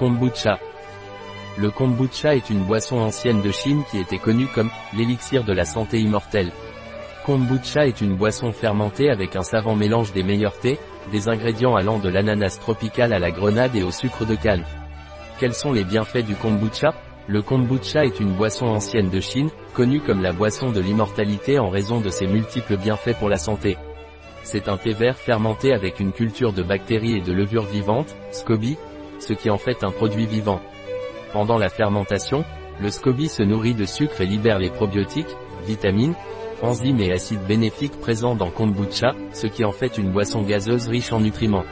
Kombucha. Le kombucha est une boisson ancienne de Chine qui était connue comme l'élixir de la santé immortelle. Kombucha est une boisson fermentée avec un savant mélange des meilleurs thés, des ingrédients allant de l'ananas tropical à la grenade et au sucre de canne. Quels sont les bienfaits du kombucha? Le kombucha est une boisson ancienne de Chine, connue comme la boisson de l'immortalité en raison de ses multiples bienfaits pour la santé. C'est un thé vert fermenté avec une culture de bactéries et de levures vivantes, SCOBY, ce qui en fait un produit vivant. Pendant la fermentation, le SCOBY se nourrit de sucre et libère les probiotiques, vitamines, enzymes et acides bénéfiques présents dans kombucha, ce qui en fait une boisson gazeuse riche en nutriments.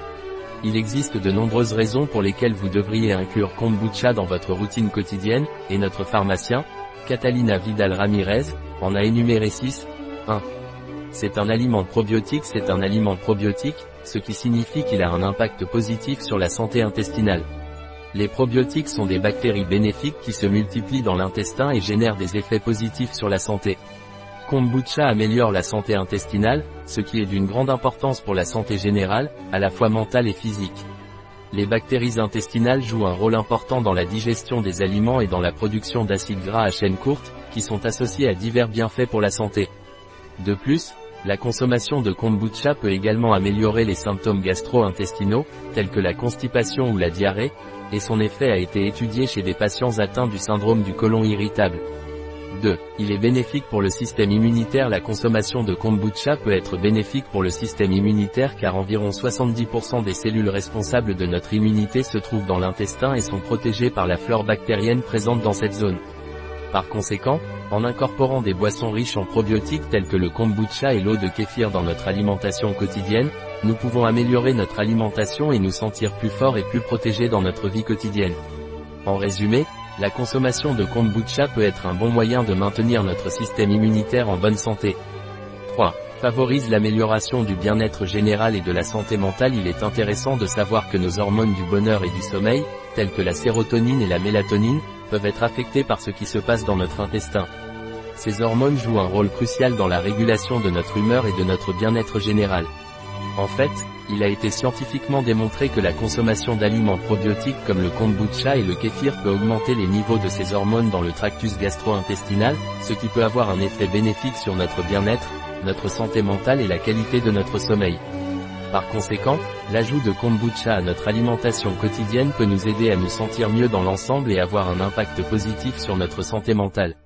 Il existe de nombreuses raisons pour lesquelles vous devriez inclure kombucha dans votre routine quotidienne, et notre pharmacien, Catalina Vidal Ramirez, en a énuméré 6. 1. C'est un aliment probiotique C'est un aliment probiotique, ce qui signifie qu'il a un impact positif sur la santé intestinale. Les probiotiques sont des bactéries bénéfiques qui se multiplient dans l'intestin et génèrent des effets positifs sur la santé. Kombucha améliore la santé intestinale, ce qui est d'une grande importance pour la santé générale, à la fois mentale et physique. Les bactéries intestinales jouent un rôle important dans la digestion des aliments et dans la production d'acides gras à chaîne courte, qui sont associés à divers bienfaits pour la santé. De plus, la consommation de kombucha peut également améliorer les symptômes gastro-intestinaux, tels que la constipation ou la diarrhée, et son effet a été étudié chez des patients atteints du syndrome du côlon irritable. 2. Il est bénéfique pour le système immunitaire La consommation de kombucha peut être bénéfique pour le système immunitaire car environ 70% des cellules responsables de notre immunité se trouvent dans l'intestin et sont protégées par la flore bactérienne présente dans cette zone. Par conséquent, en incorporant des boissons riches en probiotiques telles que le kombucha et l'eau de kéfir dans notre alimentation quotidienne, nous pouvons améliorer notre alimentation et nous sentir plus forts et plus protégés dans notre vie quotidienne. En résumé, la consommation de kombucha peut être un bon moyen de maintenir notre système immunitaire en bonne santé. 3. Favorise l'amélioration du bien-être général et de la santé mentale Il est intéressant de savoir que nos hormones du bonheur et du sommeil, telles que la sérotonine et la mélatonine, peuvent être affectées par ce qui se passe dans notre intestin. Ces hormones jouent un rôle crucial dans la régulation de notre humeur et de notre bien-être général. En fait, il a été scientifiquement démontré que la consommation d'aliments probiotiques comme le kombucha et le kéfir peut augmenter les niveaux de ces hormones dans le tractus gastro-intestinal, ce qui peut avoir un effet bénéfique sur notre bien-être, notre santé mentale et la qualité de notre sommeil. Par conséquent, l'ajout de kombucha à notre alimentation quotidienne peut nous aider à nous sentir mieux dans l'ensemble et avoir un impact positif sur notre santé mentale.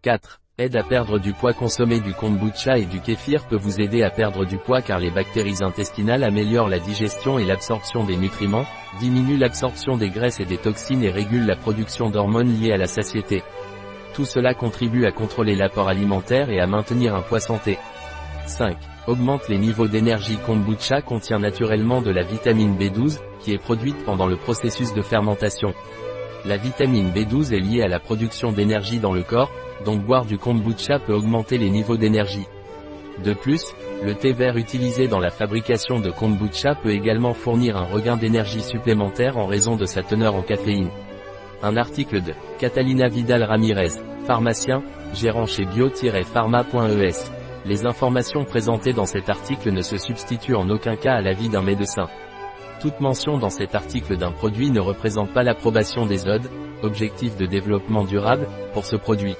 4. Aide à perdre du poids Consommer du kombucha et du kéfir peut vous aider à perdre du poids car les bactéries intestinales améliorent la digestion et l'absorption des nutriments, diminuent l'absorption des graisses et des toxines et régulent la production d'hormones liées à la satiété. Tout cela contribue à contrôler l'apport alimentaire et à maintenir un poids santé. 5 augmente les niveaux d'énergie kombucha contient naturellement de la vitamine B12, qui est produite pendant le processus de fermentation. La vitamine B12 est liée à la production d'énergie dans le corps, donc boire du kombucha peut augmenter les niveaux d'énergie. De plus, le thé vert utilisé dans la fabrication de kombucha peut également fournir un regain d'énergie supplémentaire en raison de sa teneur en caféine. Un article de Catalina Vidal Ramirez, pharmacien, gérant chez bio-pharma.es. Les informations présentées dans cet article ne se substituent en aucun cas à l'avis d'un médecin. Toute mention dans cet article d'un produit ne représente pas l'approbation des ODE, objectifs de développement durable, pour ce produit.